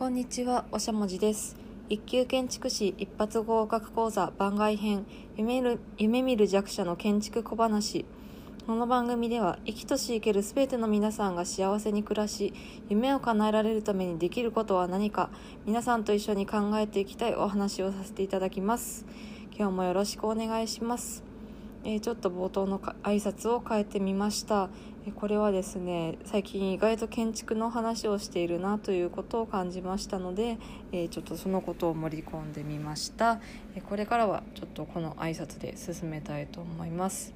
こんにちは、おしゃもじです。一級建築士一発合格講座番外編夢る夢見る弱者の建築小話。この番組では生きとし生けるすべての皆さんが幸せに暮らし夢を叶えられるためにできることは何か皆さんと一緒に考えていきたいお話をさせていただきます。今日もよろしくお願いします。えーちょっと冒頭のか挨拶を変えてみました。えーこれはですね最近意外と建築の話をしているなということを感じましたので、えーちょっとそのことを盛り込んでみました。えこれからはちょっとこの挨拶で進めたいと思います。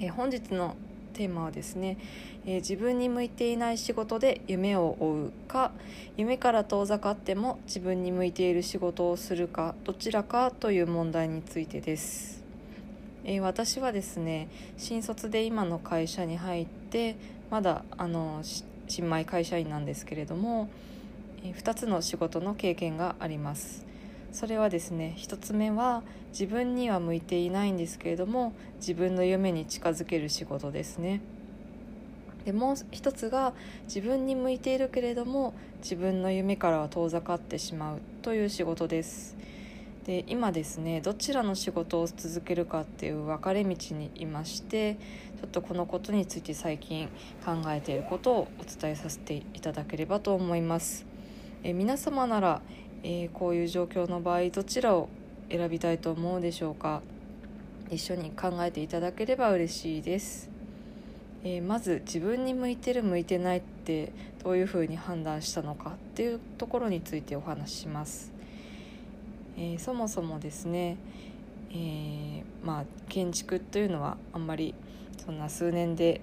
え本日のテーマはですね、え自分に向いていない仕事で夢を追うか夢から遠ざかっても自分に向いている仕事をするかどちらかという問題についてです。えー私はですね新卒で今の会社に入ってまだあの新米会社員なんですけれども、え2つの仕事の経験があります。それはですね1つ目は自分には向いていないんですけれども自分の夢に近づける仕事ですね。でもう一つが自分に向いているけれども自分の夢からは遠ざかってしまうという仕事です。で今ですねどちらの仕事を続けるかっていう分かれ道にいましてちょっとこのことについて最近考えていることをお伝えさせていただければと思います。え皆様なら、えーこういう状況の場合どちらを選びたいと思うでしょうか？一緒に考えていただければ嬉しいです、えーまず自分に向いてる向いてないってどういうふうに判断したのかっていうところについてお話しします。えーそもそもですね、えーまあ、建築というのはあんまりそんな数年で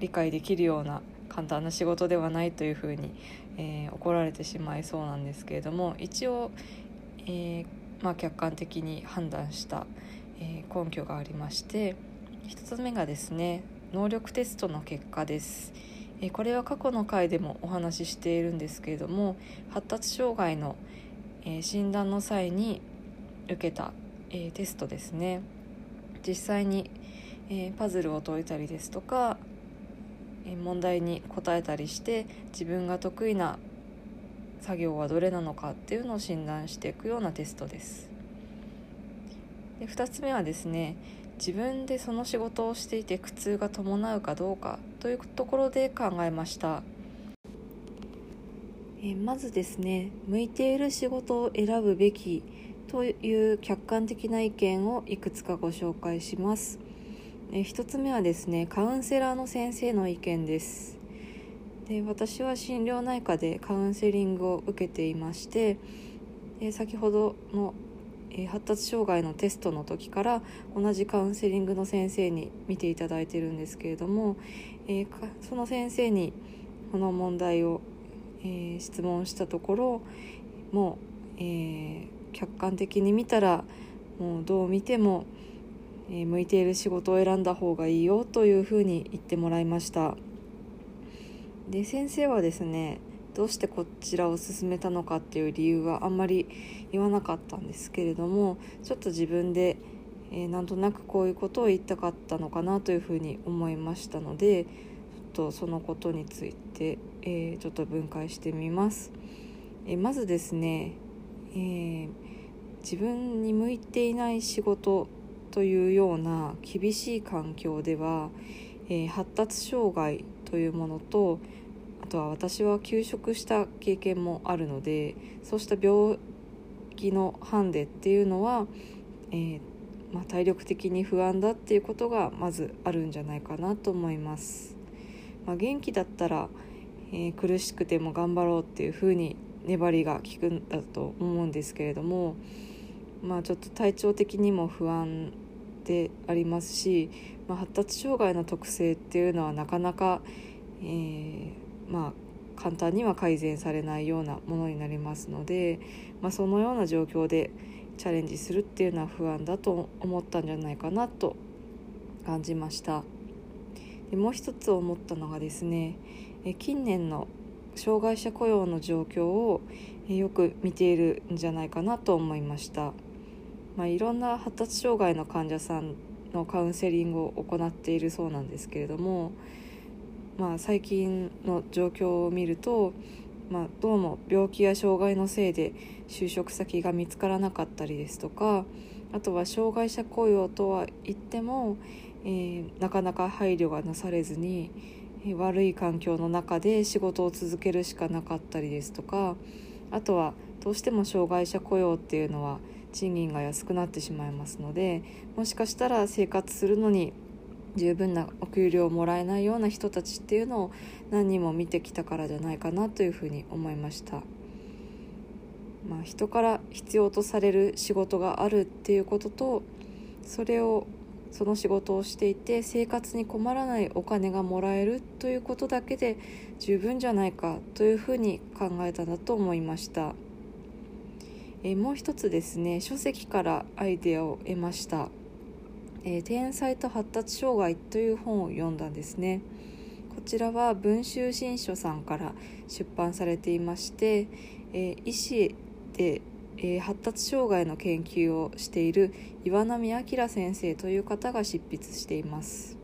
理解できるような簡単な仕事ではないというふうに、えー怒られてしまいそうなんですけれども一応、えまあ、客観的に判断した、え根拠がありまして1つ目がですね能力テストの結果です。えこれは過去の回でもお話ししているんですけれども発達障害のえー診断の際に受けた、えーテストですね。実際に、えーパズルを解いたりですとか、え問題に答えたりして自分が得意な作業はどれなのかっていうのを診断していくようなテストです。で2つ目はですね自分でその仕事をしていて苦痛が伴うかどうかというところで考えました。えまずですね向いている仕事を選ぶべきという客観的な意見をいくつかご紹介します、えー一つ目はですねカウンセラーの先生の意見です。で私は心療内科でカウンセリングを受けていまして先ほどの発達障害のテストの時から同じカウンセリングの先生に見ていただいてるんですけれども、その先生にこの問題をえー質問したところもう、えー客観的に見たらもうどう見ても、え向いている仕事を選んだ方がいいよというふうに言ってもらいました。で先生はですねどうしてこちらを進めたのかっていう理由はあんまり言わなかったんですけれどもちょっと自分で、えーなんとなくこういうことを言いたかったのかなというふうに思いましたのでちょっとそのことについて、えーちょっと分解してみます。えーまずですね、えー自分に向いていない仕事というような厳しい環境では、え発達障害というものとあとは私は休職した経験もあるのでそうした病気のハンデっていうのは、えまあ、体力的に不安だっていうことがまずあるんじゃないかなと思います。まあ、元気だったら、えー苦しくても頑張ろうっていう風に粘りが効くんだと思うんですけれどもまあちょっと体調的にも不安でありますし、まあ、発達障害の特性っていうのはなかなか、えーまあ簡単には改善されないようなものになりますので、まあ、そのような状況でチャレンジするっていうのは不安だと思ったんじゃないかなと感じました。でもう一つ思ったのがですねえ近年の障害者雇用の状況をえよく見ているんじゃないかなと思いました、まあ、いろんな発達障害の患者さんのカウンセリングを行っているそうなんですけれども、まあ、最近の状況を見るとまあ、どうも病気や障害のせいで就職先が見つからなかったりですとかあとは障害者雇用とは言っても、えー、なかなか配慮がなされずに、悪い環境の中で仕事を続けるしかなかったりですとかあとはどうしても障害者雇用っていうのは賃金が安くなってしまいますのでもしかしたら生活するのに十分なお給料をもらえないような人たちっていうのを何人も見てきたからじゃないかなというふうに思いました。まあ、人から必要とされる仕事があるっていうこととそれをその仕事をしていて生活に困らないお金がもらえるということだけで十分じゃないかというふうに考えたんだと思いました。えもう一つですね書籍からアイデアを得ました「えー、天才と発達障害」という本を読んだんですねこちらは文集新書さんから出版されていまして、えー、医師で、えー、発達障害の研究をしている岩波明先生という方が執筆しています。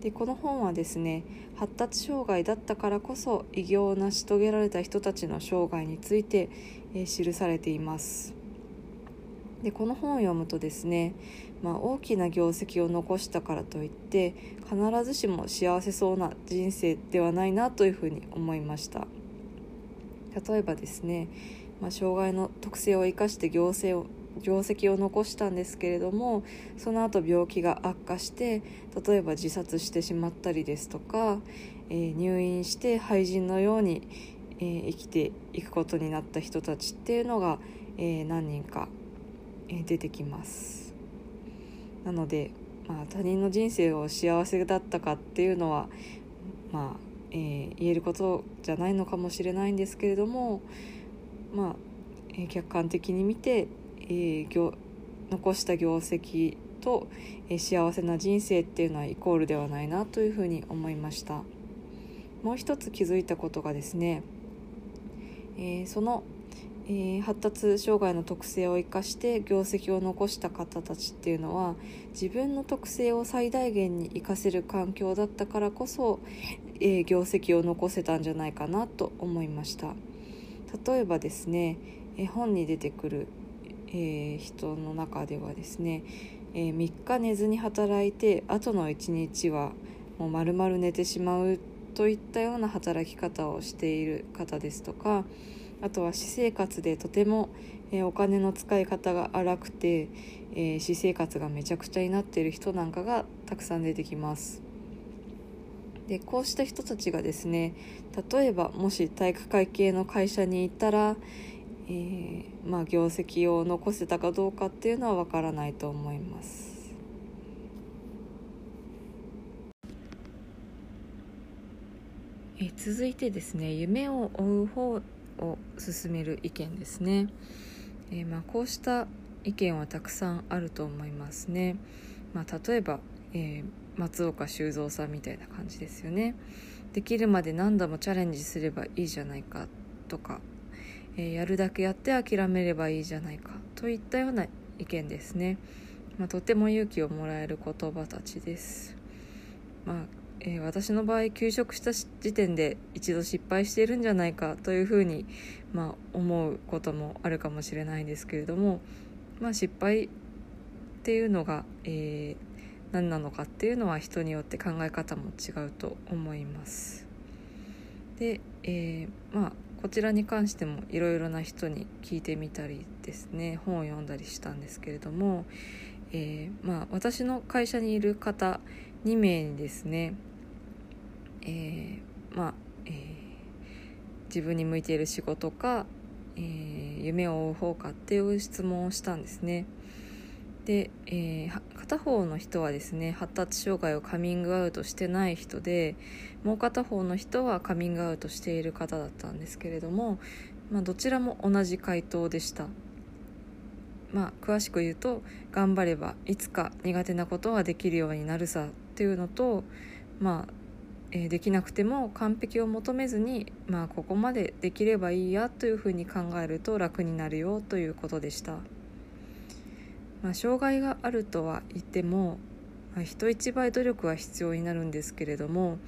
でこの本はですね発達障害だったからこそ偉業を成し遂げられた人たちの生涯について、えー、記されています。でこの本を読むとですね、まあ、大きな業績を残したからといって必ずしも幸せそうな人生ではないなというふうに思いました。例えばですね、まあ、障害の特性を生かして行政を業績を残したんですけれどもその後病気が悪化して例えば自殺してしまったりですとか、えー、入院して廃人のように、えー、生きていくことになった人たちっていうのが、えー、何人か、え出てきます。なので、まあ、他人の人生を幸せだったかっていうのは、まあえ、言えることじゃないのかもしれないんですけれども、まあえー、客観的に見てえー、残した業績と、えー、幸せな人生っていうのはイコールではないなというふうに思いました。もう一つ気づいたことがですね、えー、その、え発達障害の特性を生かして業績を残した方たちっていうのは自分の特性を最大限に生かせる環境だったからこそ、え業績を残せたんじゃないかなと思いました。例えばですね絵本に出てくるえー、人の中ではですね、えー、3日寝ずに働いて後の1日はもう丸々寝てしまうといったような働き方をしている方ですとかあとは私生活でとても、えー、お金の使い方が荒くて、え、私生活がめちゃくちゃになっている人なんかがたくさん出てきます。でこうした人たちがですね例えばもし体育会系の会社に行ったら、えー、まあ、業績を残せたかどうかっていうのはわからないと思います。え続いてですね夢を追う方を進める意見ですね、えー、まあ、こうした意見はたくさんあると思いますね、まあ、例えば、えー、松岡修造さんみたいな感じですよね。できるまで何度もチャレンジすればいいじゃないかとかえやるだけやって諦めればいいじゃないかといったような意見ですね、まあ、とても勇気をもらえる言葉たちです、まあえー、私の場合休職した時点で一度失敗しているんじゃないかというふうに、まあ、思うこともあるかもしれないんですけれども、まあ、失敗っていうのが、えー、何なのかっていうのは人によって考え方も違うと思います。で、えー、まあこちらに関してもいろいろな人に聞いてみたりですね本を読んだりしたんですけれども、えー、まあ、私の会社にいる方2名にですね、えー、まあえー、自分に向いている仕事か、え夢を追う方かっていう質問をしたんですね。で、えー、片方の人はですね発達障害をカミングアウトしてない人でもう片方の人はカミングアウトしている方だったんですけれども、まあ、どちらも同じ回答でした。まあ、詳しく言うと頑張ればいつか苦手なことはできるようになるさっていうのと、まあえー、できなくても完璧を求めずに、まあ、ここまでできればいいやというふうに考えると楽になるよということでした。まあ、障害があるとは言っても、まあ、人一倍努力は必要になるんですけれども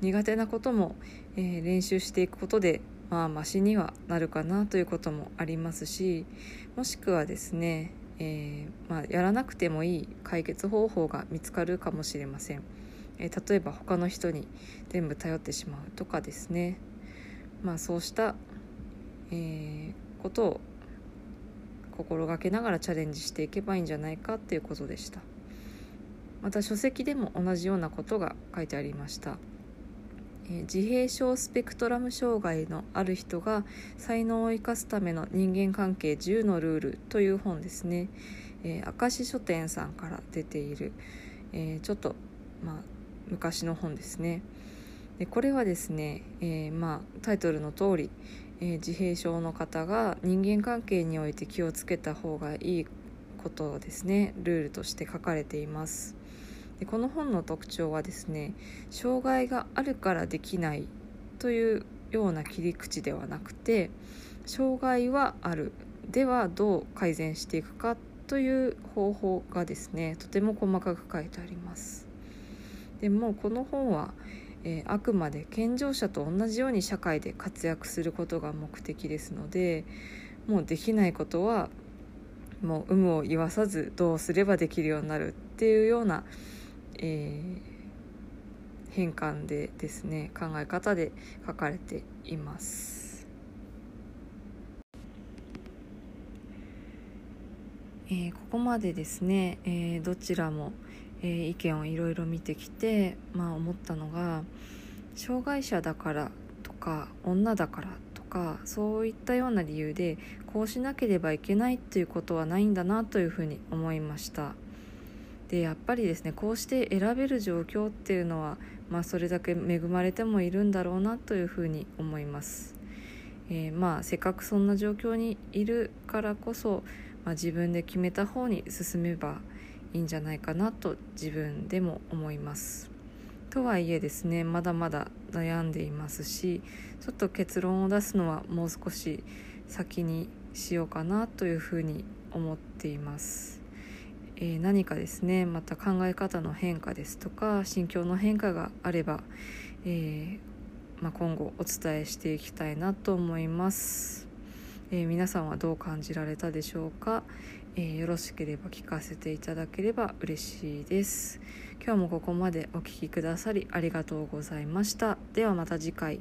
苦手なことも、えー、練習していくことで、まあマシにはなるかなということもありますしもしくはですね、えー、まあ、やらなくてもいい解決方法が見つかるかもしれません、えー、例えば他の人に全部頼ってしまうとかですね。まあそうした、えー、ことを心がけながらチャレンジしていけばいいんじゃないかっていうことでした。また書籍でも同じようなことが書いてありました。自閉症スペクトラム障害のある人が才能を生かすための人間関係10のルールという本ですね、えー、明石書店さんから出ている、えー、ちょっと、まあ、昔の本ですね。でこれはですね、えー、まあ、タイトルの通り、え自閉症の方が人間関係において気をつけた方がいいことをですね。ルールとして書かれています。でこの本の特徴はですね障害があるからできないというような切り口ではなくて障害はある。ではどう改善していくか？という方法がですねとても細かく書いてあります。でもこの本は、えー、あくまで健常者と同じように社会で活躍することが目的ですのでもうできないことはもう有無を言わさずどうすればできるようになるっていうようなえー、変換でですね考え方で書かれています。えー、ここまでですね、えー、どちらも、えー、意見をいろいろ見てきて、まあ、思ったのが障害者だからとか女だからとかそういったような理由でこうしなければいけないということはないんだなというふうに思いました。でやっぱりですねこうして選べる状況っていうのは、まあ、それだけ恵まれてもいるんだろうなというふうに思います。えー、まあせっかくそんな状況にいるからこそ、まあ、自分で決めた方に進めばいいんじゃないかなと自分でも思います。とはいえですねまだまだ悩んでいますしちょっと結論を出すのはもう少し先にしようかなというふうに思っています。えー、何かですねまた考え方の変化ですとか心境の変化があれば、えー、まあ、今後お伝えしていきたいなと思います、えー、皆さんはどう感じられたでしょうか、えよろしければ聞かせていただければ嬉しいです。今日もここまでお聴きくださりありがとうございました。ではまた次回。